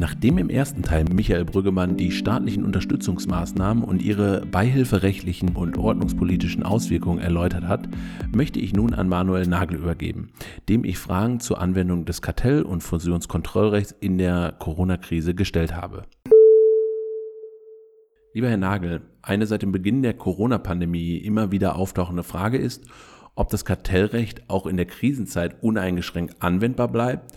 Nachdem im ersten Teil Michael Brüggemann die staatlichen Unterstützungsmaßnahmen und ihre beihilferechtlichen und ordnungspolitischen Auswirkungen erläutert hat, möchte ich nun an Manuel Nagel übergeben, dem ich Fragen zur Anwendung des Kartell- und Fusionskontrollrechts in der Corona-Krise gestellt habe. Lieber Herr Nagel, eine seit dem Beginn der Corona-Pandemie immer wieder auftauchende Frage ist, ob das Kartellrecht auch in der Krisenzeit uneingeschränkt anwendbar bleibt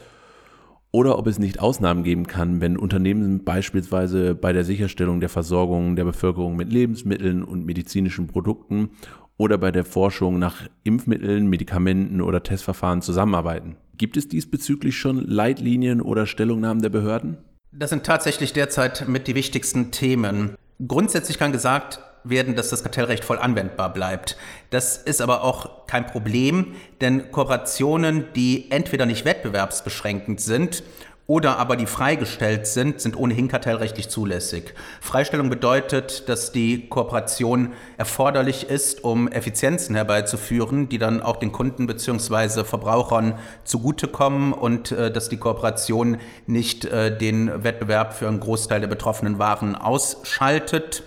oder ob es nicht Ausnahmen geben kann, wenn Unternehmen beispielsweise bei der Sicherstellung der Versorgung der Bevölkerung mit Lebensmitteln und medizinischen Produkten oder bei der Forschung nach Impfmitteln, Medikamenten oder Testverfahren zusammenarbeiten. Gibt es diesbezüglich schon Leitlinien oder Stellungnahmen der Behörden? Das sind tatsächlich derzeit mit die wichtigsten Themen. Grundsätzlich kann gesagt werden, dass das Kartellrecht voll anwendbar bleibt. Das ist aber auch kein Problem, denn Kooperationen, die entweder nicht wettbewerbsbeschränkend sind oder aber die freigestellt sind, sind ohnehin kartellrechtlich zulässig. Freistellung bedeutet, dass die Kooperation erforderlich ist, um Effizienzen herbeizuführen, die dann auch den Kunden bzw. Verbrauchern zugutekommen und äh, dass die Kooperation nicht äh, den Wettbewerb für einen Großteil der betroffenen Waren ausschaltet.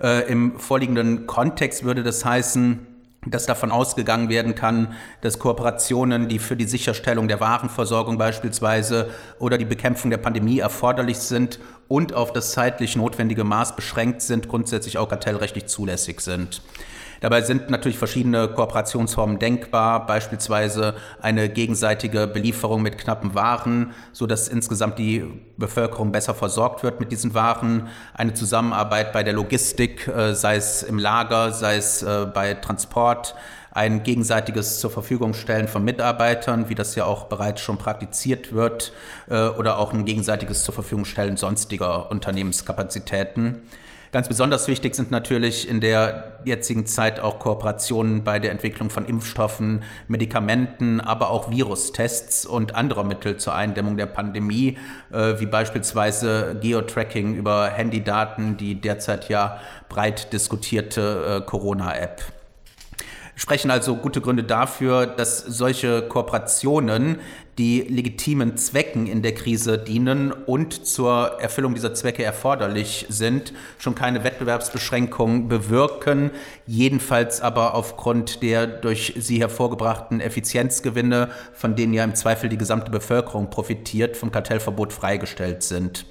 Äh, Im vorliegenden Kontext würde das heißen, dass davon ausgegangen werden kann, dass Kooperationen, die für die Sicherstellung der Warenversorgung beispielsweise oder die Bekämpfung der Pandemie erforderlich sind und auf das zeitlich notwendige Maß beschränkt sind, grundsätzlich auch kartellrechtlich zulässig sind. Dabei sind natürlich verschiedene Kooperationsformen denkbar, beispielsweise eine gegenseitige Belieferung mit knappen Waren, so dass insgesamt die Bevölkerung besser versorgt wird mit diesen Waren, eine Zusammenarbeit bei der Logistik, äh, sei es im Lager, sei es äh, bei Transport, ein gegenseitiges zur Verfügung stellen von Mitarbeitern, wie das ja auch bereits schon praktiziert wird, äh, oder auch ein gegenseitiges zur Verfügung stellen sonstiger Unternehmenskapazitäten. Ganz besonders wichtig sind natürlich in der jetzigen Zeit auch Kooperationen bei der Entwicklung von Impfstoffen, Medikamenten, aber auch Virustests und anderer Mittel zur Eindämmung der Pandemie, äh, wie beispielsweise Geotracking über Handydaten, die derzeit ja breit diskutierte äh, Corona-App sprechen also gute Gründe dafür, dass solche Kooperationen die legitimen Zwecken in der Krise dienen und zur Erfüllung dieser Zwecke erforderlich sind, schon keine Wettbewerbsbeschränkungen bewirken, jedenfalls aber aufgrund der durch sie hervorgebrachten Effizienzgewinne, von denen ja im Zweifel die gesamte Bevölkerung profitiert, vom Kartellverbot freigestellt sind.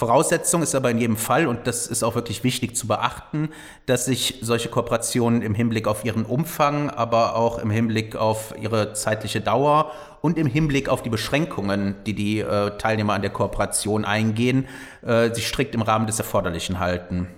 Voraussetzung ist aber in jedem Fall, und das ist auch wirklich wichtig zu beachten, dass sich solche Kooperationen im Hinblick auf ihren Umfang, aber auch im Hinblick auf ihre zeitliche Dauer und im Hinblick auf die Beschränkungen, die die äh, Teilnehmer an der Kooperation eingehen, äh, sich strikt im Rahmen des Erforderlichen halten.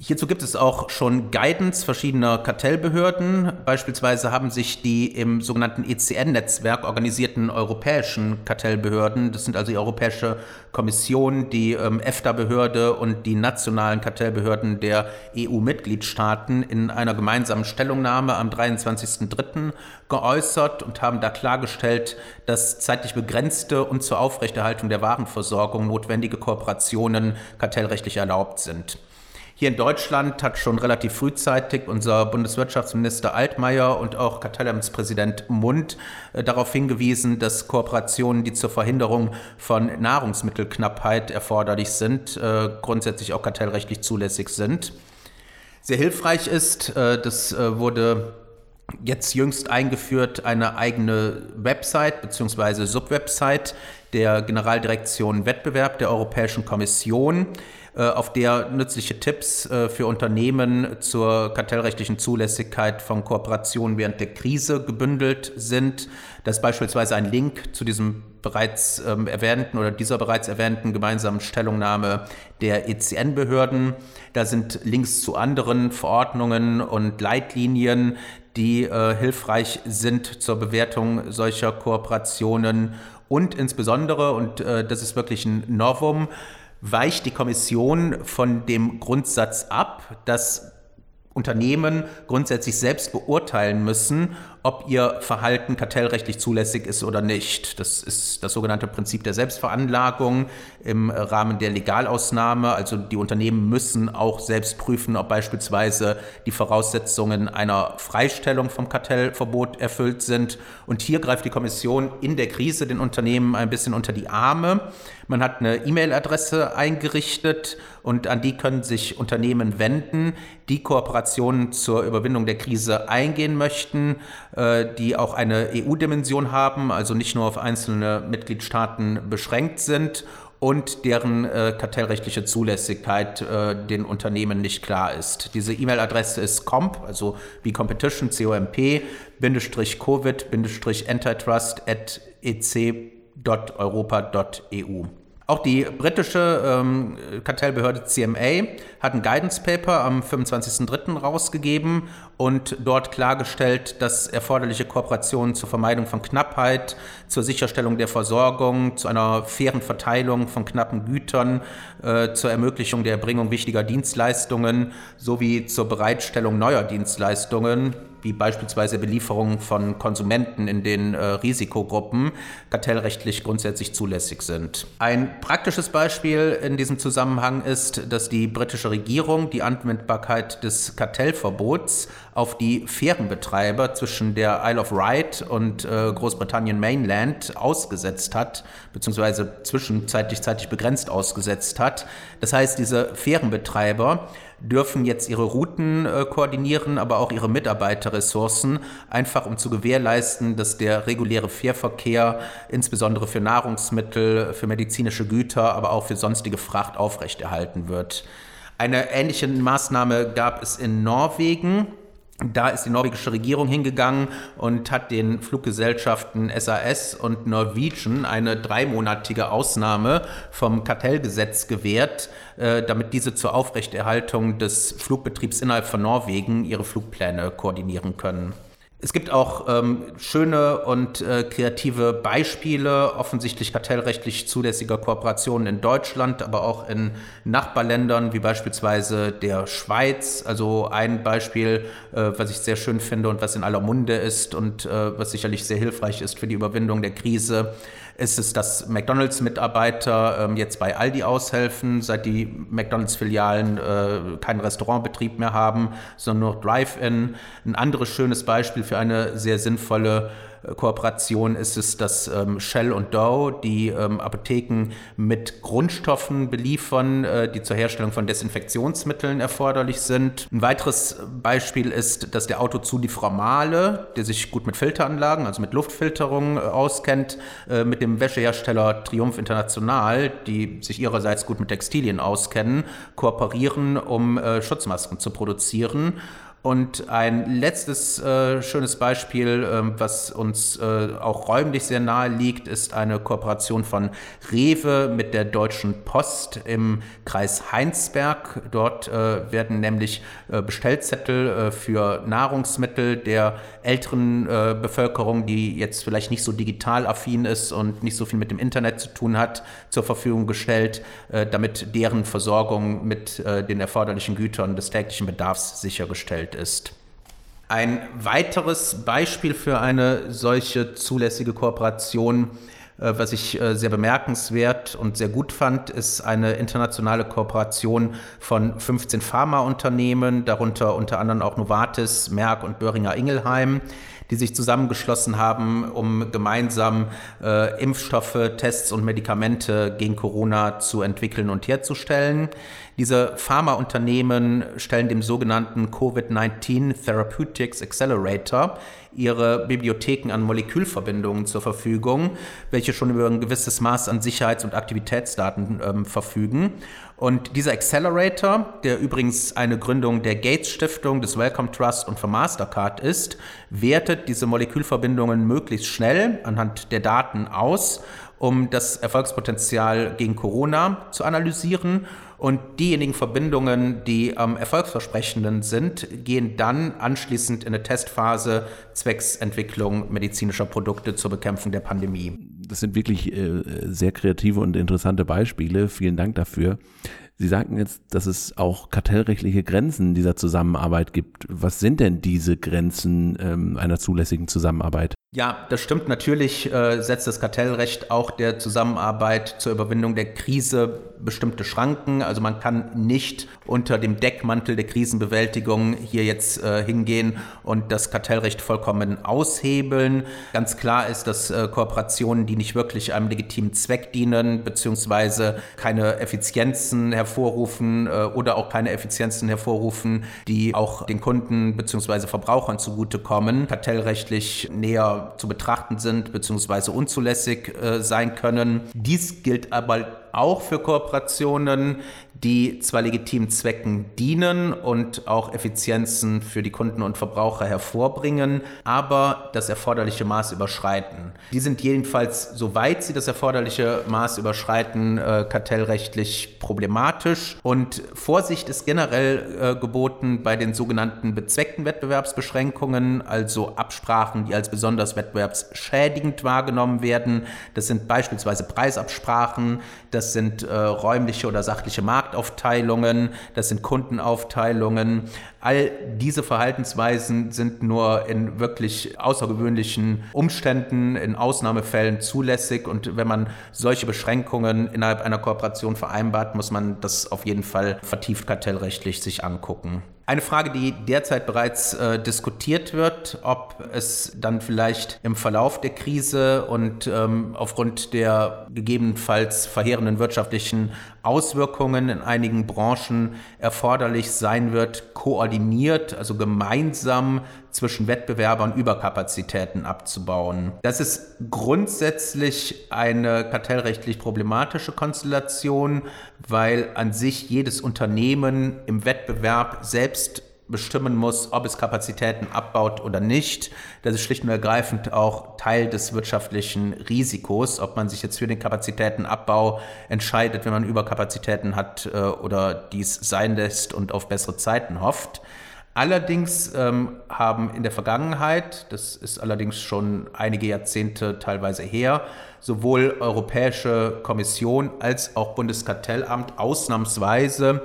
Hierzu gibt es auch schon Guidance verschiedener Kartellbehörden. Beispielsweise haben sich die im sogenannten ECN-Netzwerk organisierten europäischen Kartellbehörden, das sind also die Europäische Kommission, die ähm, EFTA-Behörde und die nationalen Kartellbehörden der EU-Mitgliedstaaten in einer gemeinsamen Stellungnahme am 23.03. geäußert und haben da klargestellt, dass zeitlich begrenzte und zur Aufrechterhaltung der Warenversorgung notwendige Kooperationen kartellrechtlich erlaubt sind. Hier in Deutschland hat schon relativ frühzeitig unser Bundeswirtschaftsminister Altmaier und auch Kartellamtspräsident Mund äh, darauf hingewiesen, dass Kooperationen, die zur Verhinderung von Nahrungsmittelknappheit erforderlich sind, äh, grundsätzlich auch kartellrechtlich zulässig sind. Sehr hilfreich ist, äh, das wurde jetzt jüngst eingeführt, eine eigene Website bzw. Subwebsite der Generaldirektion Wettbewerb der Europäischen Kommission auf der nützliche Tipps äh, für Unternehmen zur kartellrechtlichen Zulässigkeit von Kooperationen während der Krise gebündelt sind. Das ist beispielsweise ein Link zu diesem bereits ähm, erwähnten oder dieser bereits erwähnten gemeinsamen Stellungnahme der ECN-Behörden. Da sind Links zu anderen Verordnungen und Leitlinien, die äh, hilfreich sind zur Bewertung solcher Kooperationen und insbesondere, und äh, das ist wirklich ein Novum, weicht die Kommission von dem Grundsatz ab, dass Unternehmen grundsätzlich selbst beurteilen müssen, ob ihr Verhalten kartellrechtlich zulässig ist oder nicht. Das ist das sogenannte Prinzip der Selbstveranlagung im Rahmen der Legalausnahme. Also die Unternehmen müssen auch selbst prüfen, ob beispielsweise die Voraussetzungen einer Freistellung vom Kartellverbot erfüllt sind. Und hier greift die Kommission in der Krise den Unternehmen ein bisschen unter die Arme. Man hat eine E-Mail-Adresse eingerichtet und an die können sich Unternehmen wenden, die Kooperationen zur Überwindung der Krise eingehen möchten, äh, die auch eine EU-Dimension haben, also nicht nur auf einzelne Mitgliedstaaten beschränkt sind und deren äh, kartellrechtliche Zulässigkeit äh, den Unternehmen nicht klar ist. Diese E-Mail-Adresse ist comp, also wie Competition, COMP, Bindestrich Covid, Bindestrich Antitrust at ec.europa.eu. Auch die britische ähm, Kartellbehörde CMA hat ein Guidance Paper am 25.03. rausgegeben und dort klargestellt, dass erforderliche Kooperationen zur Vermeidung von Knappheit, zur Sicherstellung der Versorgung, zu einer fairen Verteilung von knappen Gütern, äh, zur Ermöglichung der Erbringung wichtiger Dienstleistungen sowie zur Bereitstellung neuer Dienstleistungen wie beispielsweise Belieferung von Konsumenten in den äh, Risikogruppen, kartellrechtlich grundsätzlich zulässig sind. Ein praktisches Beispiel in diesem Zusammenhang ist, dass die britische Regierung die Anwendbarkeit des Kartellverbots auf die Fährenbetreiber zwischen der Isle of Wight und äh, Großbritannien Mainland ausgesetzt hat, beziehungsweise zwischenzeitlich zeitlich begrenzt ausgesetzt hat. Das heißt, diese Fährenbetreiber dürfen jetzt ihre Routen äh, koordinieren, aber auch ihre Mitarbeiterressourcen, einfach um zu gewährleisten, dass der reguläre Fährverkehr insbesondere für Nahrungsmittel, für medizinische Güter, aber auch für sonstige Fracht aufrechterhalten wird. Eine ähnliche Maßnahme gab es in Norwegen. Da ist die norwegische Regierung hingegangen und hat den Fluggesellschaften SAS und Norwegian eine dreimonatige Ausnahme vom Kartellgesetz gewährt, äh, damit diese zur Aufrechterhaltung des Flugbetriebs innerhalb von Norwegen ihre Flugpläne koordinieren können. Es gibt auch ähm, schöne und äh, kreative Beispiele offensichtlich kartellrechtlich zulässiger Kooperationen in Deutschland, aber auch in Nachbarländern wie beispielsweise der Schweiz. Also ein Beispiel, äh, was ich sehr schön finde und was in aller Munde ist und äh, was sicherlich sehr hilfreich ist für die Überwindung der Krise, ist es, dass McDonalds-Mitarbeiter ähm, jetzt bei Aldi aushelfen, seit die McDonalds-Filialen äh, keinen Restaurantbetrieb mehr haben, sondern nur Drive-In. Ein anderes schönes Beispiel für eine sehr sinnvolle Kooperation ist es, dass ähm, Shell und Dow die ähm, Apotheken mit Grundstoffen beliefern, äh, die zur Herstellung von Desinfektionsmitteln erforderlich sind. Ein weiteres Beispiel ist, dass der Autozulieferer Male, der sich gut mit Filteranlagen, also mit Luftfilterung äh, auskennt, äh, mit dem Wäschehersteller Triumph International, die sich ihrerseits gut mit Textilien auskennen, kooperieren, um äh, Schutzmasken zu produzieren. Und ein letztes äh, schönes Beispiel, äh, was uns äh, auch räumlich sehr nahe liegt, ist eine Kooperation von Rewe mit der Deutschen Post im Kreis Heinsberg. Dort äh, werden nämlich äh, Bestellzettel äh, für Nahrungsmittel der älteren Bevölkerung, die jetzt vielleicht nicht so digital affin ist und nicht so viel mit dem Internet zu tun hat, zur Verfügung gestellt, damit deren Versorgung mit den erforderlichen Gütern des täglichen Bedarfs sichergestellt ist. Ein weiteres Beispiel für eine solche zulässige Kooperation, äh, was ich äh, sehr bemerkenswert und sehr gut fand, ist eine internationale Kooperation von 15 Pharmaunternehmen, darunter unter anderem auch Novartis, Merck und Böhringer Ingelheim die sich zusammengeschlossen haben, um gemeinsam äh, Impfstoffe, Tests und Medikamente gegen Corona zu entwickeln und herzustellen. Diese Pharmaunternehmen stellen dem sogenannten Covid-19 Therapeutics Accelerator ihre Bibliotheken an Molekülverbindungen zur Verfügung, welche schon über ein gewisses Maß an Sicherheits- und Aktivitätsdaten ähm, verfügen. Und dieser Accelerator, der übrigens eine Gründung der Gates Stiftung, des Wellcome Trust und von Mastercard ist, wertet diese Molekülverbindungen möglichst schnell anhand der Daten aus, um das Erfolgspotenzial gegen Corona zu analysieren und diejenigen Verbindungen, die am erfolgsversprechenden sind, gehen dann anschließend in eine Testphase zwecks Entwicklung medizinischer Produkte zur Bekämpfung der Pandemie. Das sind wirklich äh, sehr kreative und interessante Beispiele. Vielen Dank dafür. Sie sagten jetzt, dass es auch kartellrechtliche Grenzen dieser Zusammenarbeit gibt. Was sind denn diese Grenzen ähm, einer zulässigen Zusammenarbeit? Ja, das stimmt. Natürlich äh, setzt das Kartellrecht auch der Zusammenarbeit zur Überwindung der Krise bestimmte Schranken. Also man kann nicht unter dem Deckmantel der Krisenbewältigung hier jetzt äh, hingehen und das Kartellrecht vollkommen aushebeln. Ganz klar ist, dass äh, Kooperationen, die nicht wirklich einem legitimen Zweck dienen, beziehungsweise keine Effizienzen hervorrufen äh, oder auch keine Effizienzen hervorrufen, die auch den Kunden beziehungsweise Verbrauchern zugutekommen, kartellrechtlich näher zu betrachten sind bzw. unzulässig äh, sein können. Dies gilt aber auch für Kooperationen, die zwar legitimen Zwecken dienen und auch Effizienzen für die Kunden und Verbraucher hervorbringen, aber das erforderliche Maß überschreiten. Die sind jedenfalls, soweit sie das erforderliche Maß überschreiten, äh, kartellrechtlich problematisch. Und Vorsicht ist generell äh, geboten bei den sogenannten bezweckten Wettbewerbsbeschränkungen, also Absprachen, die als besonders wettbewerbsschädigend wahrgenommen werden. Das sind beispielsweise Preisabsprachen, das sind äh, räumliche oder sachliche Markt Marktaufteilungen, das sind Kundenaufteilungen. All diese Verhaltensweisen sind nur in wirklich außergewöhnlichen Umständen, in Ausnahmefällen zulässig. Und wenn man solche Beschränkungen innerhalb einer Kooperation vereinbart, muss man das auf jeden Fall vertieft kartellrechtlich sich angucken. Eine Frage, die derzeit bereits äh, diskutiert wird, ob es dann vielleicht im Verlauf der Krise und ähm, aufgrund der gegebenenfalls verheerenden wirtschaftlichen Auswirkungen in einigen Branchen erforderlich sein wird, koordiniert, also gemeinsam zwischen Wettbewerbern Überkapazitäten abzubauen. Das ist grundsätzlich eine kartellrechtlich problematische Konstellation, weil an sich jedes Unternehmen im Wettbewerb selbst bestimmen muss, ob es Kapazitäten abbaut oder nicht. Das ist schlicht und ergreifend auch Teil des wirtschaftlichen Risikos, ob man sich jetzt für den Kapazitätenabbau entscheidet, wenn man Überkapazitäten hat äh, oder dies sein lässt und auf bessere Zeiten hofft. Allerdings ähm, haben in der Vergangenheit, das ist allerdings schon einige Jahrzehnte teilweise her, sowohl Europäische Kommission als auch Bundeskartellamt ausnahmsweise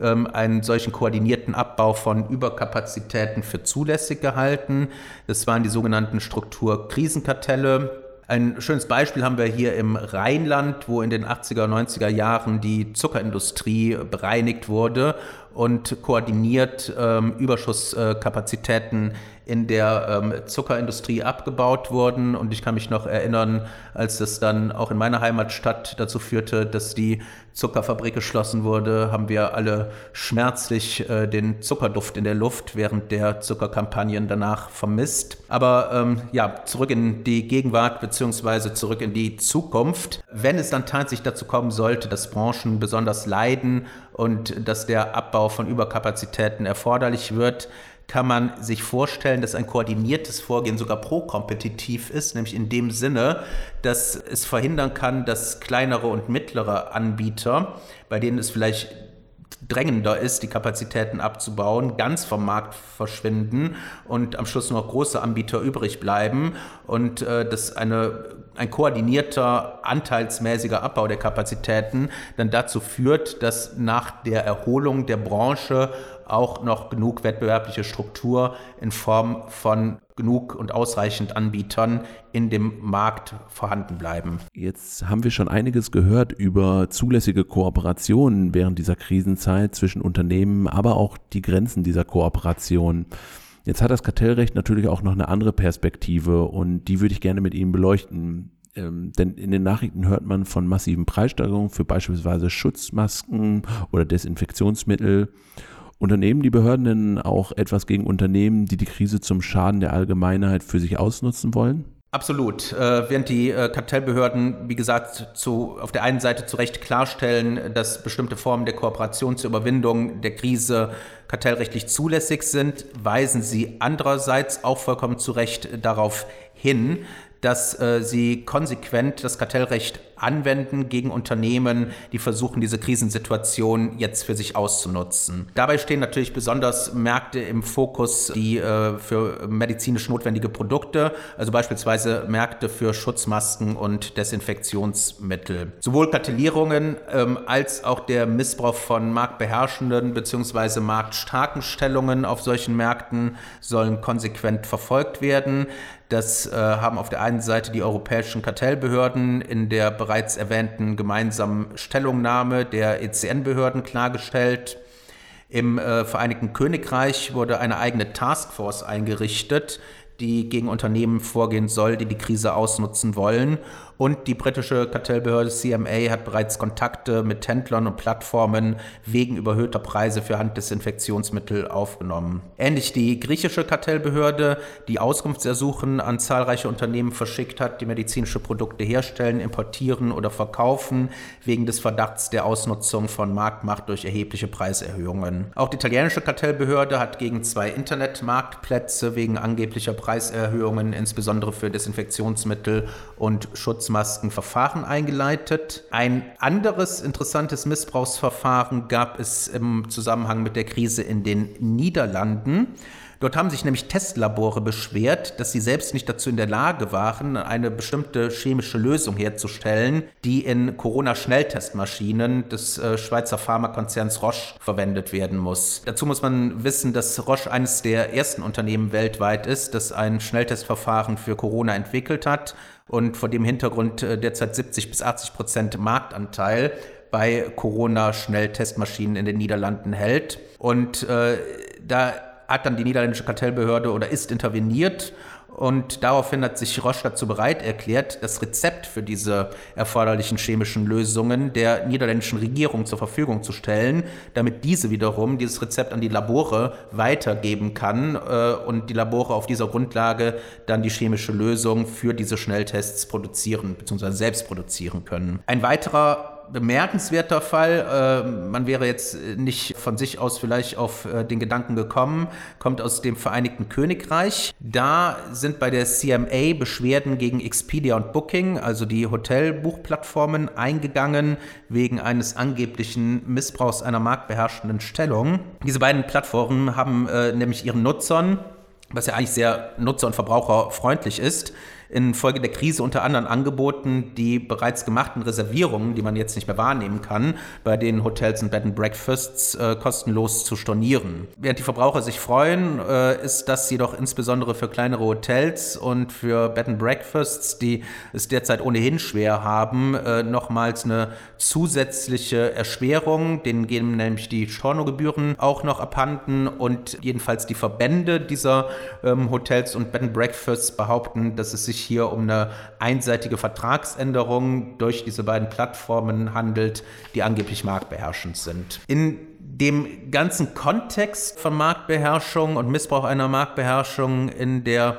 ähm, einen solchen koordinierten Abbau von Überkapazitäten für zulässig gehalten. Das waren die sogenannten Strukturkrisenkartelle. Ein schönes Beispiel haben wir hier im Rheinland, wo in den 80er, 90er Jahren die Zuckerindustrie bereinigt wurde und koordiniert ähm, Überschusskapazitäten in der ähm, Zuckerindustrie abgebaut wurden. Und ich kann mich noch erinnern, als das dann auch in meiner Heimatstadt dazu führte, dass die Zuckerfabrik geschlossen wurde, haben wir alle schmerzlich äh, den Zuckerduft in der Luft während der Zuckerkampagnen danach vermisst. Aber ähm, ja, zurück in die Gegenwart beziehungsweise zurück in die Zukunft. Wenn es dann tatsächlich dazu kommen sollte, dass Branchen besonders leiden und dass der Abbau von Überkapazitäten erforderlich wird, kann man sich vorstellen, dass ein koordiniertes Vorgehen sogar pro-kompetitiv ist, nämlich in dem Sinne, dass es verhindern kann, dass kleinere und mittlere Anbieter, bei denen es vielleicht drängender ist, die Kapazitäten abzubauen, ganz vom Markt verschwinden und am Schluss nur noch große Anbieter übrig bleiben und äh, dass eine, ein koordinierter, anteilsmäßiger Abbau der Kapazitäten dann dazu führt, dass nach der Erholung der Branche auch noch genug wettbewerbliche Struktur in Form von genug und ausreichend Anbietern in dem Markt vorhanden bleiben. Jetzt haben wir schon einiges gehört über zulässige Kooperationen während dieser Krisenzeit zwischen Unternehmen, aber auch die Grenzen dieser Kooperation. Jetzt hat das Kartellrecht natürlich auch noch eine andere Perspektive und die würde ich gerne mit Ihnen beleuchten. Ähm, denn in den Nachrichten hört man von massiven Preissteigerungen für beispielsweise Schutzmasken oder Desinfektionsmittel. Unternehmen die Behörden denn auch etwas gegen Unternehmen, die die Krise zum Schaden der Allgemeinheit für sich ausnutzen wollen? Absolut. Äh, während die äh, Kartellbehörden, wie gesagt, zu, auf der einen Seite zu Recht klarstellen, dass bestimmte Formen der Kooperation zur Überwindung der Krise kartellrechtlich zulässig sind, weisen sie andererseits auch vollkommen zu Recht darauf hin, dass äh, sie konsequent das Kartellrecht anwenden gegen Unternehmen, die versuchen, diese Krisensituation jetzt für sich auszunutzen. Dabei stehen natürlich besonders Märkte im Fokus, die äh, für medizinisch notwendige Produkte, also beispielsweise Märkte für Schutzmasken und Desinfektionsmittel. Sowohl Kartellierungen ähm, als auch der Missbrauch von marktbeherrschenden bzw. marktstarken Stellungen auf solchen Märkten sollen konsequent verfolgt werden. Das äh, haben auf der einen Seite die europäischen Kartellbehörden in der bereits erwähnten gemeinsamen Stellungnahme der ECN-Behörden klargestellt. Im äh, Vereinigten Königreich wurde eine eigene Taskforce eingerichtet, die gegen Unternehmen vorgehen soll, die die Krise ausnutzen wollen. Und die britische Kartellbehörde CMA hat bereits Kontakte mit Händlern und Plattformen wegen überhöhter Preise für Handdesinfektionsmittel aufgenommen. Ähnlich die griechische Kartellbehörde, die Auskunftsersuchen an zahlreiche Unternehmen verschickt hat, die medizinische Produkte herstellen, importieren oder verkaufen, wegen des Verdachts der Ausnutzung von Marktmacht durch erhebliche Preiserhöhungen. Auch die italienische Kartellbehörde hat gegen zwei Internetmarktplätze wegen angeblicher Preiserhöhungen, insbesondere für Desinfektionsmittel und Schutzmittel, Schutzmaskenverfahren eingeleitet. Ein anderes interessantes Missbrauchsverfahren gab es im Zusammenhang mit der Krise in den Niederlanden. Dort haben sich nämlich Testlabore beschwert, dass sie selbst nicht dazu in der Lage waren, eine bestimmte chemische Lösung herzustellen, die in Corona-Schnelltestmaschinen des äh, Schweizer Pharmakonzerns Roche verwendet werden muss. Dazu muss man wissen, dass Roche eines der ersten Unternehmen weltweit ist, das ein Schnelltestverfahren für Corona entwickelt hat und vor dem Hintergrund äh, derzeit 70 bis 80 Prozent Marktanteil bei Corona-Schnelltestmaschinen in den Niederlanden hält. Und äh, da hat dann die niederländische Kartellbehörde oder ist interveniert und daraufhin hat sich Roche dazu bereit erklärt, das Rezept für diese erforderlichen chemischen Lösungen der niederländischen Regierung zur Verfügung zu stellen, damit diese wiederum dieses Rezept an die Labore weitergeben kann äh, und die Labore auf dieser Grundlage dann die chemische Lösung für diese Schnelltests produzieren bzw. selbst produzieren können. Ein weiterer bemerkenswerter Fall. Äh, man wäre jetzt nicht von sich aus vielleicht auf äh, den Gedanken gekommen, kommt aus dem Vereinigten Königreich. Da sind bei der CMA Beschwerden gegen Expedia und Booking, also die Hotelbuchplattformen, eingegangen wegen eines angeblichen Missbrauchs einer marktbeherrschenden Stellung. Diese beiden Plattformen haben äh, nämlich ihren Nutzern, was ja eigentlich sehr nutzer- und verbraucherfreundlich ist, infolge der Krise unter anderem angeboten, die bereits gemachten Reservierungen, die man jetzt nicht mehr wahrnehmen kann, bei den Hotels und Bed and Breakfasts äh, kostenlos zu stornieren. Während die Verbraucher sich freuen, äh, ist das jedoch insbesondere für kleinere Hotels und für Bed and Breakfasts, die es derzeit ohnehin schwer haben, äh, nochmals eine zusätzliche Erschwerung. Denen gehen nämlich die Stornogebühren auch noch abhanden und jedenfalls die Verbände dieser ähm, Hotels und Bed and Breakfasts behaupten, dass es sich hier um eine einseitige Vertragsänderung durch diese beiden Plattformen handelt, die angeblich marktbeherrschend sind. In dem ganzen Kontext von Marktbeherrschung und Missbrauch einer Marktbeherrschung in der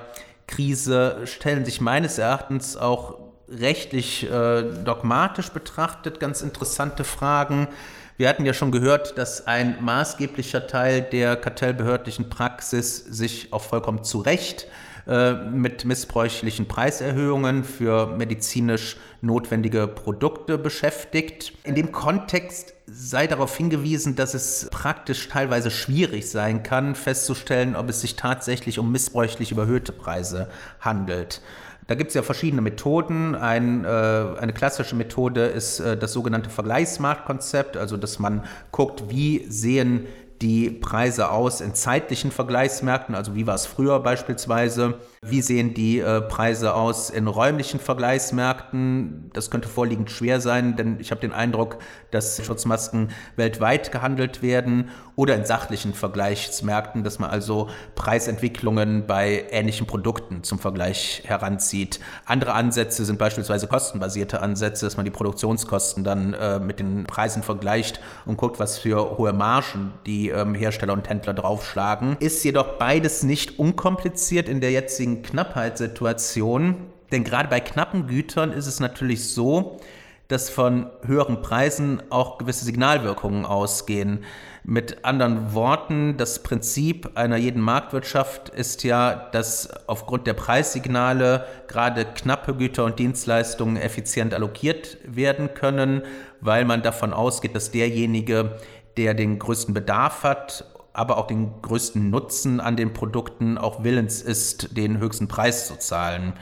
Krise stellen sich meines Erachtens auch rechtlich äh, dogmatisch betrachtet ganz interessante Fragen. Wir hatten ja schon gehört, dass ein maßgeblicher Teil der kartellbehördlichen Praxis sich auch vollkommen zu Recht äh, mit missbräuchlichen Preiserhöhungen für medizinisch notwendige Produkte beschäftigt. In dem Kontext sei darauf hingewiesen, dass es praktisch teilweise schwierig sein kann, festzustellen, ob es sich tatsächlich um missbräuchlich überhöhte Preise handelt. Da gibt es ja verschiedene Methoden. Ein, äh, eine klassische Methode ist äh, das sogenannte Vergleichsmarktkonzept, also dass man guckt, wie sehen die Preise aus in zeitlichen Vergleichsmärkten, also wie war es früher beispielsweise, wie sehen die äh, Preise aus in räumlichen Vergleichsmärkten? Das könnte vorliegend schwer sein, denn ich habe den Eindruck, dass Schutzmasken weltweit gehandelt werden oder in sachlichen Vergleichsmärkten, dass man also Preisentwicklungen bei ähnlichen Produkten zum Vergleich heranzieht. Andere Ansätze sind beispielsweise kostenbasierte Ansätze, dass man die Produktionskosten dann äh, mit den Preisen vergleicht und guckt, was für hohe Margen die ähm, Hersteller und Händler draufschlagen. Ist jedoch beides nicht unkompliziert in der jetzigen Knappheitssituation. Denn gerade bei knappen Gütern ist es natürlich so, dass von höheren Preisen auch gewisse Signalwirkungen ausgehen. Mit anderen Worten, das Prinzip einer jeden Marktwirtschaft ist ja, dass aufgrund der Preissignale gerade knappe Güter und Dienstleistungen effizient allokiert werden können, weil man davon ausgeht, dass derjenige, der den größten Bedarf hat, aber auch den größten Nutzen an den Produkten auch willens ist, den höchsten Preis zu zahlen.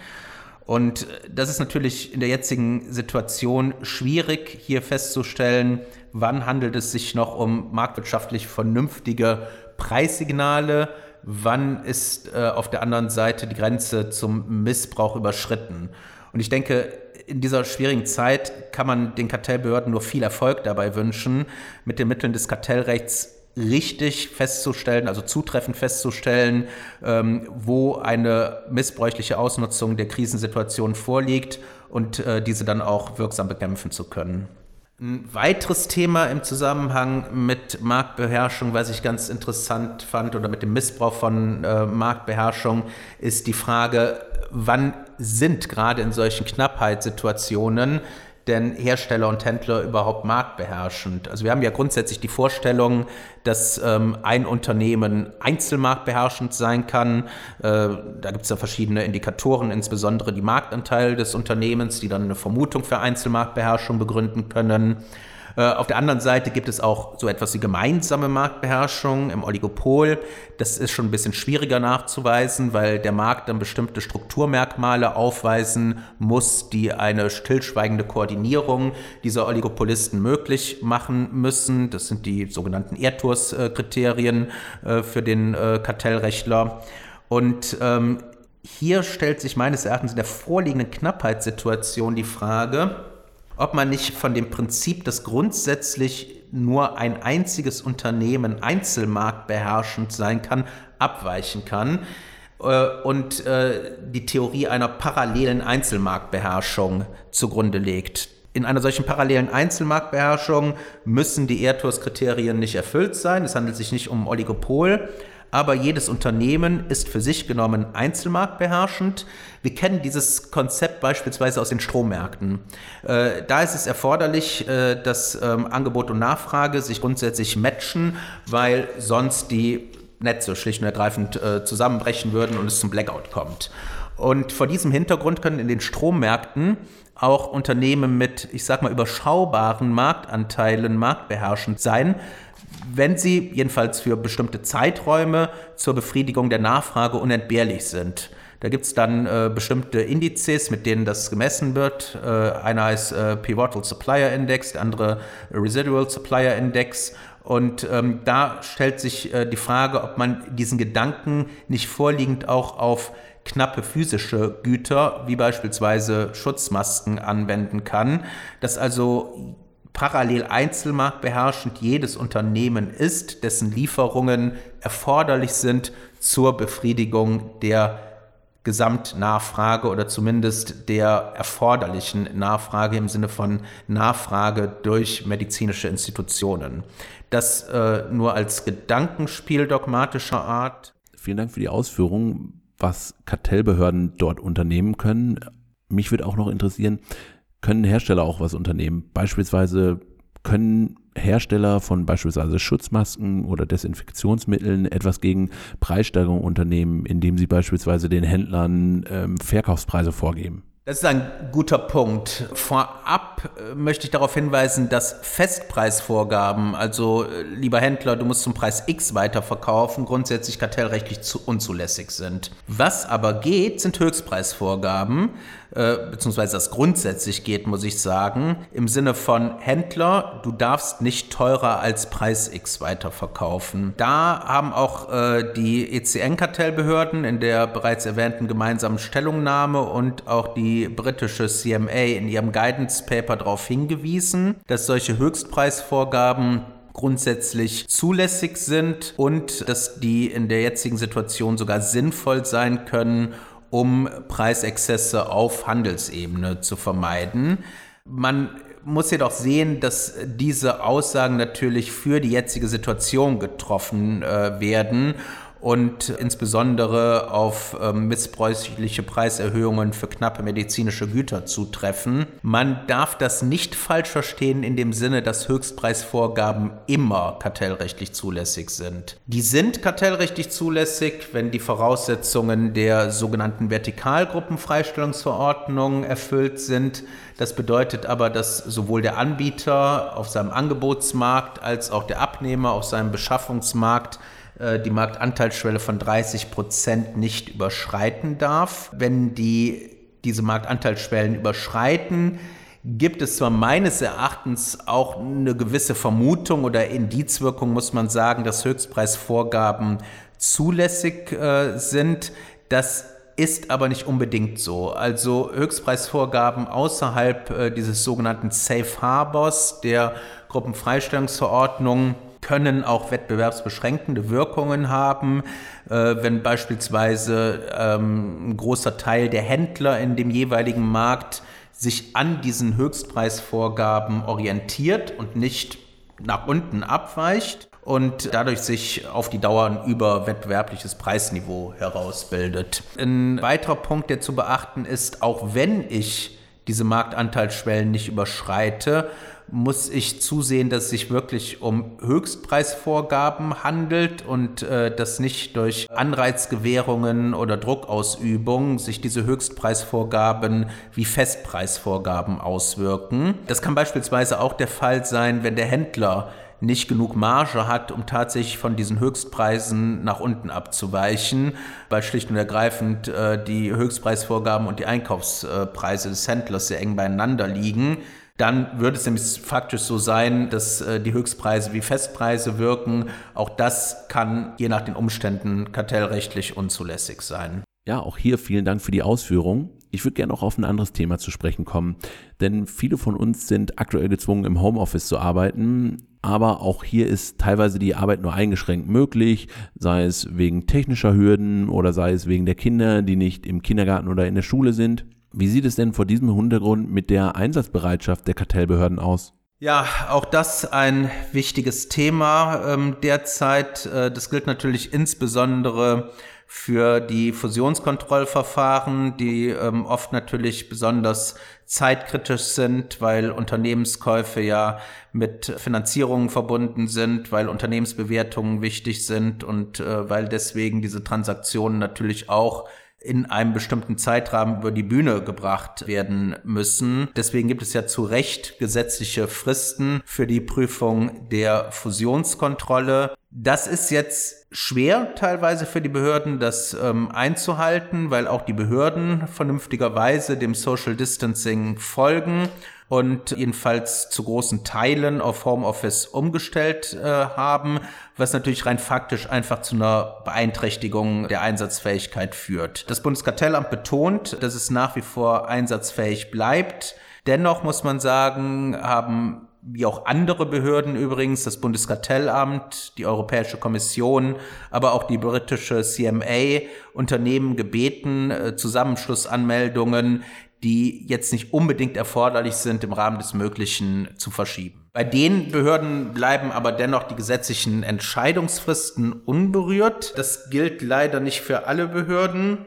Und das ist natürlich in der jetzigen Situation schwierig, hier festzustellen, wann handelt es sich noch um marktwirtschaftlich vernünftige Preissignale, wann ist äh, auf der anderen Seite die Grenze zum Missbrauch überschritten. Und ich denke, in dieser schwierigen Zeit kann man den Kartellbehörden nur viel Erfolg dabei wünschen, mit den Mitteln des Kartellrechts richtig festzustellen, also zutreffend festzustellen, ähm, wo eine missbräuchliche Ausnutzung der Krisensituation vorliegt und äh, diese dann auch wirksam bekämpfen zu können. Ein weiteres Thema im Zusammenhang mit Marktbeherrschung, was ich ganz interessant fand, oder mit dem Missbrauch von äh, Marktbeherrschung, ist die Frage, wann sind gerade in solchen Knappheitssituationen denn Hersteller und Händler überhaupt marktbeherrschend? Also wir haben ja grundsätzlich die Vorstellung, dass ähm, ein Unternehmen einzelmarktbeherrschend sein kann. Äh, da gibt es ja verschiedene Indikatoren, insbesondere die Marktanteil des Unternehmens, die dann eine Vermutung für Einzelmarktbeherrschung begründen können. Äh, auf der anderen Seite gibt es auch so etwas wie gemeinsame Marktbeherrschung im Oligopol. Das ist schon ein bisschen schwieriger nachzuweisen, weil der Markt dann bestimmte Strukturmerkmale aufweisen muss, die eine stillschweigende Koordinierung dieser Oligopolisten möglich machen müssen. Das sind die sogenannten Erdtours-Kriterien äh, für den äh, Kartellrechtler. Und ähm, hier stellt sich meines Erachtens in der vorliegenden Knappheitssituation die Frage, ob man nicht von dem Prinzip, dass grundsätzlich nur ein einziges Unternehmen einzelmarktbeherrschend sein kann, abweichen kann äh, und äh, die Theorie einer parallelen Einzelmarktbeherrschung zugrunde legt. In einer solchen parallelen Einzelmarktbeherrschung müssen die Airtours-Kriterien nicht erfüllt sein. Es handelt sich nicht um Oligopol, aber jedes Unternehmen ist für sich genommen einzelmarktbeherrschend. Wir kennen dieses Konzept beispielsweise aus den Strommärkten. Äh, da ist es erforderlich, äh, dass ähm, Angebot und Nachfrage sich grundsätzlich matchen, weil sonst die Netze schlicht und ergreifend äh, zusammenbrechen würden und es zum Blackout kommt. Und vor diesem Hintergrund können in den Strommärkten auch Unternehmen mit, ich sag mal, überschaubaren Marktanteilen marktbeherrschend sein, wenn sie jedenfalls für bestimmte Zeiträume zur Befriedigung der Nachfrage unentbehrlich sind. Da gibt es dann äh, bestimmte Indizes, mit denen das gemessen wird. Äh, einer heißt äh, Pivotal Supplier Index, der andere Residual Supplier Index. Und ähm, da stellt sich äh, die Frage, ob man diesen Gedanken nicht vorliegend auch auf knappe physische Güter, wie beispielsweise Schutzmasken, anwenden kann. Dass also parallel einzelmarktbeherrschend jedes Unternehmen ist, dessen Lieferungen erforderlich sind zur Befriedigung der Gesamtnachfrage oder zumindest der erforderlichen Nachfrage im Sinne von Nachfrage durch medizinische Institutionen. Das äh, nur als Gedankenspiel dogmatischer Art. Vielen Dank für die Ausführungen, was Kartellbehörden dort unternehmen können. Mich würde auch noch interessieren, können Hersteller auch was unternehmen. Beispielsweise können Hersteller von beispielsweise Schutzmasken oder Desinfektionsmitteln etwas gegen Preissteigerung unternehmen, indem sie beispielsweise den Händlern ähm, Verkaufspreise vorgeben. Das ist ein guter Punkt. Vorab äh, möchte ich darauf hinweisen, dass Festpreisvorgaben, also äh, lieber Händler, du musst zum Preis X weiterverkaufen, grundsätzlich kartellrechtlich unzulässig sind. Was aber geht, sind Höchstpreisvorgaben äh, beziehungsweise das grundsätzlich geht, muss ich sagen, im Sinne von Händler, du darfst nicht teurer als Preis X weiterverkaufen. Da haben auch äh, die ECN-Kartellbehörden in der bereits erwähnten gemeinsamen Stellungnahme und auch die britische CMA in ihrem Guidance Paper darauf hingewiesen, dass solche Höchstpreisvorgaben grundsätzlich zulässig sind und dass die in der jetzigen Situation sogar sinnvoll sein können, um Preisexzesse auf Handelsebene zu vermeiden. Man muss jedoch sehen, dass diese Aussagen natürlich für die jetzige Situation getroffen äh, werden und insbesondere auf äh, missbräuchliche Preiserhöhungen für knappe medizinische Güter zutreffen. Man darf das nicht falsch verstehen in dem Sinne, dass Höchstpreisvorgaben immer kartellrechtlich zulässig sind. Die sind kartellrechtlich zulässig, wenn die Voraussetzungen der sogenannten Vertikalgruppenfreistellungsverordnung erfüllt sind. Das bedeutet aber, dass sowohl der Anbieter auf seinem Angebotsmarkt als auch der Abnehmer auf seinem Beschaffungsmarkt die Marktanteilsschwelle von 30 Prozent nicht überschreiten darf. Wenn die diese Marktanteilsschwellen überschreiten, gibt es zwar meines Erachtens auch eine gewisse Vermutung oder Indizwirkung, muss man sagen, dass Höchstpreisvorgaben zulässig äh, sind. Das ist aber nicht unbedingt so. Also Höchstpreisvorgaben außerhalb äh, dieses sogenannten Safe Harbors der Gruppenfreistellungsverordnung können auch wettbewerbsbeschränkende Wirkungen haben, äh, wenn beispielsweise ähm, ein großer Teil der Händler in dem jeweiligen Markt sich an diesen Höchstpreisvorgaben orientiert und nicht nach unten abweicht und dadurch sich auf die Dauer ein überwettbewerbliches Preisniveau herausbildet. Ein weiterer Punkt, der zu beachten ist, auch wenn ich diese Marktanteilsschwellen nicht überschreite, muss ich zusehen, dass es sich wirklich um Höchstpreisvorgaben handelt und äh, dass nicht durch Anreizgewährungen oder Druckausübung sich diese Höchstpreisvorgaben wie Festpreisvorgaben auswirken. Das kann beispielsweise auch der Fall sein, wenn der Händler nicht genug Marge hat, um tatsächlich von diesen Höchstpreisen nach unten abzuweichen, weil schlicht und ergreifend äh, die Höchstpreisvorgaben und die Einkaufspreise des Händlers sehr eng beieinander liegen dann würde es nämlich faktisch so sein, dass äh, die Höchstpreise wie Festpreise wirken. Auch das kann je nach den Umständen kartellrechtlich unzulässig sein. Ja, auch hier vielen Dank für die Ausführung. Ich würde gerne auch auf ein anderes Thema zu sprechen kommen, denn viele von uns sind aktuell gezwungen, im Homeoffice zu arbeiten. Aber auch hier ist teilweise die Arbeit nur eingeschränkt möglich, sei es wegen technischer Hürden oder sei es wegen der Kinder, die nicht im Kindergarten oder in der Schule sind. Wie sieht es denn vor diesem Hintergrund mit der Einsatzbereitschaft der Kartellbehörden aus? Ja, auch das ein wichtiges Thema ähm, derzeit. Äh, das gilt natürlich insbesondere für die Fusionskontrollverfahren, die ähm, oft natürlich besonders zeitkritisch sind, weil Unternehmenskäufe ja mit Finanzierungen verbunden sind, weil Unternehmensbewertungen wichtig sind und äh, weil deswegen diese Transaktionen natürlich auch in einem bestimmten Zeitrahmen über die Bühne gebracht werden müssen. Deswegen gibt es ja zu Recht gesetzliche Fristen für die Prüfung der Fusionskontrolle. Das ist jetzt schwer teilweise für die Behörden, das ähm, einzuhalten, weil auch die Behörden vernünftigerweise dem Social Distancing folgen und jedenfalls zu großen Teilen auf Homeoffice umgestellt äh, haben, was natürlich rein faktisch einfach zu einer Beeinträchtigung der Einsatzfähigkeit führt. Das Bundeskartellamt betont, dass es nach wie vor einsatzfähig bleibt. Dennoch muss man sagen, haben wie auch andere Behörden übrigens, das Bundeskartellamt, die Europäische Kommission, aber auch die britische CMA Unternehmen gebeten, äh, Zusammenschlussanmeldungen, die jetzt nicht unbedingt erforderlich sind, im Rahmen des Möglichen zu verschieben. Bei den Behörden bleiben aber dennoch die gesetzlichen Entscheidungsfristen unberührt. Das gilt leider nicht für alle Behörden.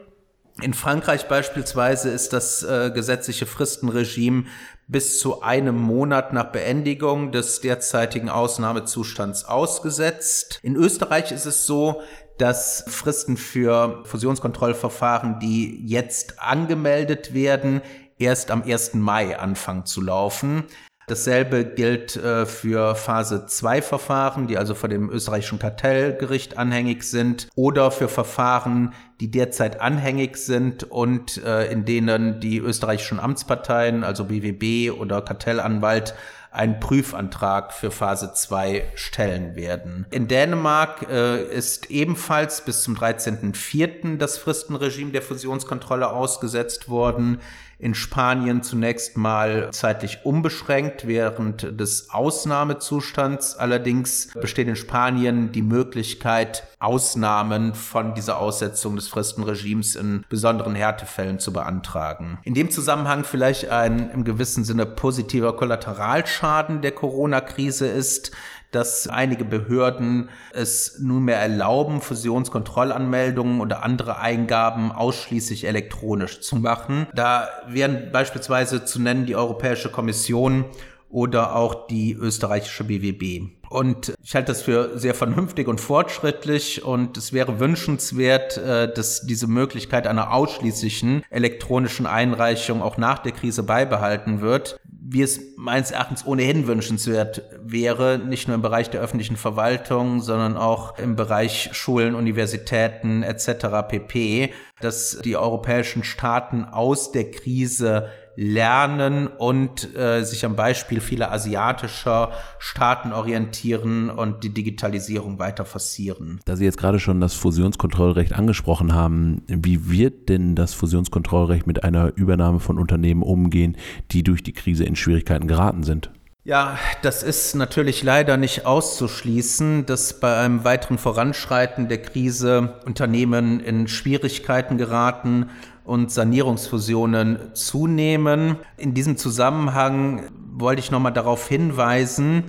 In Frankreich beispielsweise ist das äh, gesetzliche Fristenregime bis zu einem Monat nach Beendigung des derzeitigen Ausnahmezustands ausgesetzt. In Österreich ist es so, dass Fristen für Fusionskontrollverfahren, die jetzt angemeldet werden, erst am 1. Mai anfangen zu laufen. Dasselbe gilt äh, für Phase 2 Verfahren, die also vor dem österreichischen Kartellgericht anhängig sind, oder für Verfahren, die derzeit anhängig sind und äh, in denen die österreichischen Amtsparteien, also BWB oder Kartellanwalt, einen Prüfantrag für Phase 2 stellen werden. In Dänemark äh, ist ebenfalls bis zum 13.04. das Fristenregime der Fusionskontrolle ausgesetzt worden in Spanien zunächst mal zeitlich unbeschränkt während des Ausnahmezustands. Allerdings besteht in Spanien die Möglichkeit, Ausnahmen von dieser Aussetzung des Fristenregimes in besonderen Härtefällen zu beantragen. In dem Zusammenhang vielleicht ein im gewissen Sinne positiver Kollateralschaden der Corona-Krise ist, dass einige Behörden es nunmehr erlauben, Fusionskontrollanmeldungen oder andere Eingaben ausschließlich elektronisch zu machen. Da wären beispielsweise zu nennen die Europäische Kommission oder auch die österreichische BWB. Und ich halte das für sehr vernünftig und fortschrittlich und es wäre wünschenswert, äh, dass diese Möglichkeit einer ausschließlichen elektronischen Einreichung auch nach der Krise beibehalten wird wie es meines Erachtens ohnehin wünschenswert wäre, nicht nur im Bereich der öffentlichen Verwaltung, sondern auch im Bereich Schulen, Universitäten etc. pp, dass die europäischen Staaten aus der Krise lernen und äh, sich am Beispiel vieler asiatischer Staaten orientieren und die Digitalisierung weiter forcieren. Da Sie jetzt gerade schon das Fusionskontrollrecht angesprochen haben, wie wird denn das Fusionskontrollrecht mit einer Übernahme von Unternehmen umgehen, die durch die Krise in Schwierigkeiten geraten sind? Ja, das ist natürlich leider nicht auszuschließen, dass bei einem weiteren Voranschreiten der Krise Unternehmen in Schwierigkeiten geraten und Sanierungsfusionen zunehmen. In diesem Zusammenhang wollte ich nochmal darauf hinweisen,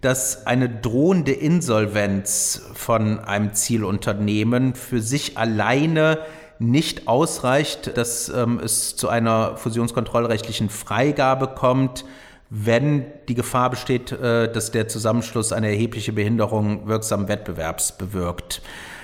dass eine drohende Insolvenz von einem Zielunternehmen für sich alleine nicht ausreicht, dass ähm, es zu einer fusionskontrollrechtlichen Freigabe kommt, wenn die Gefahr besteht, äh, dass der Zusammenschluss eine erhebliche Behinderung wirksamen Wettbewerbs bewirkt.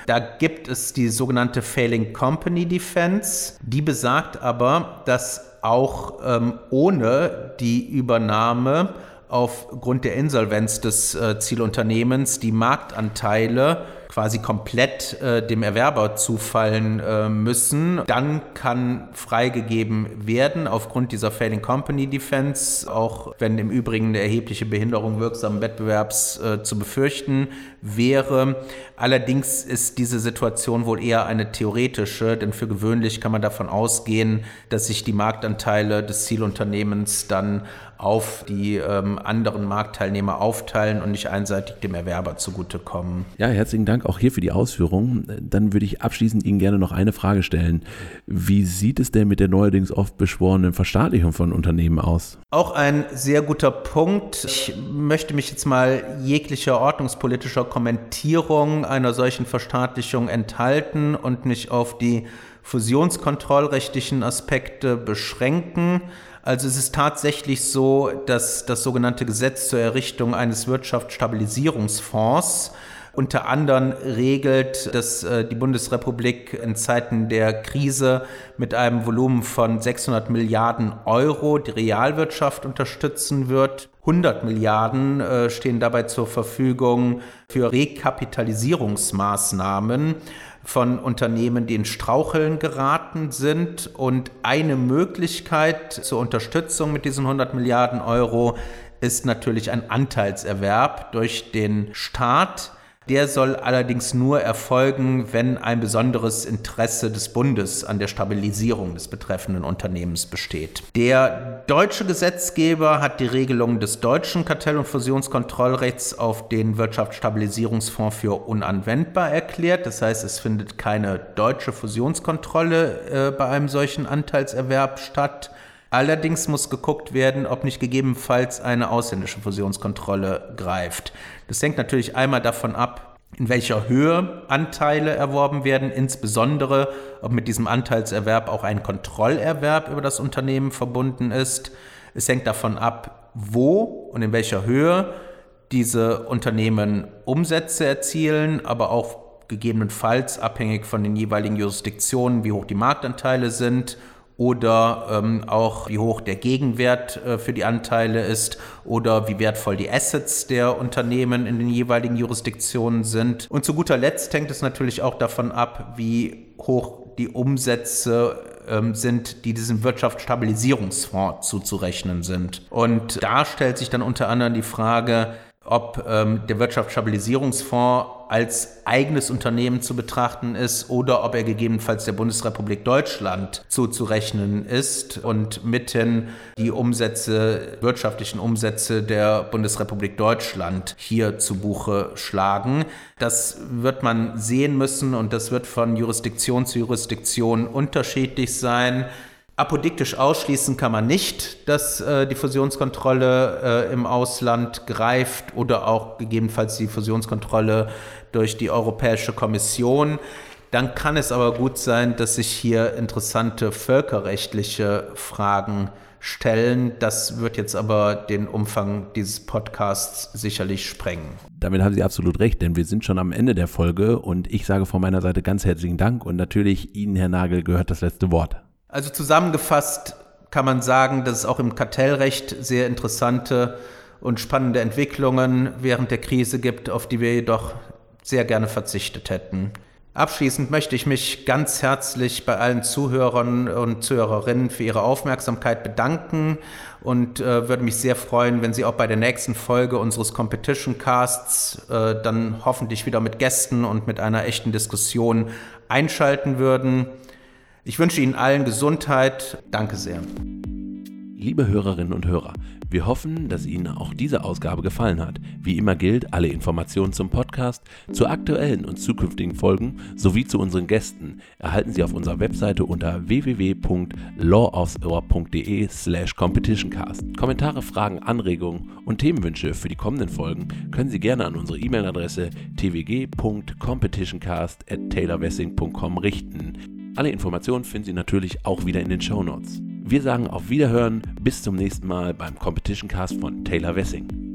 Da gibt es die sogenannte Failing Company Defense. Die besagt aber, dass auch ähm, ohne die Übernahme aufgrund der Insolvenz des äh, Zielunternehmens die Marktanteile quasi komplett äh, dem Erwerber zufallen äh, müssen, dann kann freigegeben werden aufgrund dieser Failing Company Defense, auch wenn im Übrigen eine erhebliche Behinderung wirksamen Wettbewerbs äh, zu befürchten wäre. Allerdings ist diese Situation wohl eher eine theoretische, denn für gewöhnlich kann man davon ausgehen, dass sich die Marktanteile des Zielunternehmens dann auf die ähm, anderen Marktteilnehmer aufteilen und nicht einseitig dem Erwerber zugutekommen. Ja, herzlichen Dank auch hier für die Ausführungen. Dann würde ich abschließend Ihnen gerne noch eine Frage stellen. Wie sieht es denn mit der neuerdings oft beschworenen Verstaatlichung von Unternehmen aus? Auch ein sehr guter Punkt. Ich möchte mich jetzt mal jeglicher ordnungspolitischer Kommentierung einer solchen Verstaatlichung enthalten und mich auf die fusionskontrollrechtlichen Aspekte beschränken. Also es ist tatsächlich so, dass das sogenannte Gesetz zur Errichtung eines Wirtschaftsstabilisierungsfonds unter anderem regelt, dass äh, die Bundesrepublik in Zeiten der Krise mit einem Volumen von 600 Milliarden Euro die Realwirtschaft unterstützen wird. 100 Milliarden äh, stehen dabei zur Verfügung für Rekapitalisierungsmaßnahmen von Unternehmen, die in Straucheln geraten sind. Und eine Möglichkeit zur Unterstützung mit diesen 100 Milliarden Euro ist natürlich ein Anteilserwerb durch den Staat der soll allerdings nur erfolgen, wenn ein besonderes Interesse des Bundes an der Stabilisierung des betreffenden Unternehmens besteht. Der deutsche Gesetzgeber hat die Regelung des deutschen Kartell- und Fusionskontrollrechts auf den Wirtschaftsstabilisierungsfonds für unanwendbar erklärt. Das heißt, es findet keine deutsche Fusionskontrolle äh, bei einem solchen Anteilserwerb statt. Allerdings muss geguckt werden, ob nicht gegebenenfalls eine ausländische Fusionskontrolle greift. Das hängt natürlich einmal davon ab, in welcher Höhe Anteile erworben werden, insbesondere ob mit diesem Anteilserwerb auch ein Kontrollerwerb über das Unternehmen verbunden ist. Es hängt davon ab, wo und in welcher Höhe diese Unternehmen Umsätze erzielen, aber auch gegebenenfalls abhängig von den jeweiligen Jurisdiktionen, wie hoch die Marktanteile sind oder ähm, auch wie hoch der Gegenwert äh, für die Anteile ist oder wie wertvoll die Assets der Unternehmen in den jeweiligen Jurisdiktionen sind. Und zu guter Letzt hängt es natürlich auch davon ab, wie hoch die Umsätze ähm, sind, die diesem Wirtschaftsstabilisierungsfonds zuzurechnen sind. Und da stellt sich dann unter anderem die Frage, ob ähm, der Wirtschaftsstabilisierungsfonds als eigenes Unternehmen zu betrachten ist oder ob er gegebenenfalls der Bundesrepublik Deutschland zuzurechnen ist und mitten die Umsätze, wirtschaftlichen Umsätze der Bundesrepublik Deutschland hier zu Buche schlagen. Das wird man sehen müssen und das wird von Jurisdiktion zu Jurisdiktion unterschiedlich sein. Apodiktisch ausschließen kann man nicht, dass äh, die Fusionskontrolle äh, im Ausland greift oder auch gegebenenfalls die Fusionskontrolle durch die Europäische Kommission. Dann kann es aber gut sein, dass sich hier interessante völkerrechtliche Fragen stellen. Das wird jetzt aber den Umfang dieses Podcasts sicherlich sprengen. Damit haben Sie absolut recht, denn wir sind schon am Ende der Folge und ich sage von meiner Seite ganz herzlichen Dank und natürlich Ihnen, Herr Nagel, gehört das letzte Wort. Also zusammengefasst kann man sagen, dass es auch im Kartellrecht sehr interessante und spannende Entwicklungen während der Krise gibt, auf die wir jedoch sehr gerne verzichtet hätten. Abschließend möchte ich mich ganz herzlich bei allen Zuhörern und Zuhörerinnen für ihre Aufmerksamkeit bedanken und äh, würde mich sehr freuen, wenn Sie auch bei der nächsten Folge unseres Competition Casts äh, dann hoffentlich wieder mit Gästen und mit einer echten Diskussion einschalten würden. Ich wünsche Ihnen allen Gesundheit. Danke sehr. Liebe Hörerinnen und Hörer, wir hoffen, dass Ihnen auch diese Ausgabe gefallen hat. Wie immer gilt, alle Informationen zum Podcast, zu aktuellen und zukünftigen Folgen sowie zu unseren Gästen erhalten Sie auf unserer Webseite unter www.lawofsir.de slash competitioncast. Kommentare, Fragen, Anregungen und Themenwünsche für die kommenden Folgen können Sie gerne an unsere E-Mail-Adresse twg.competitioncast at richten. Alle Informationen finden Sie natürlich auch wieder in den Show Notes. Wir sagen auf Wiederhören, bis zum nächsten Mal beim Competition Cast von Taylor Wessing.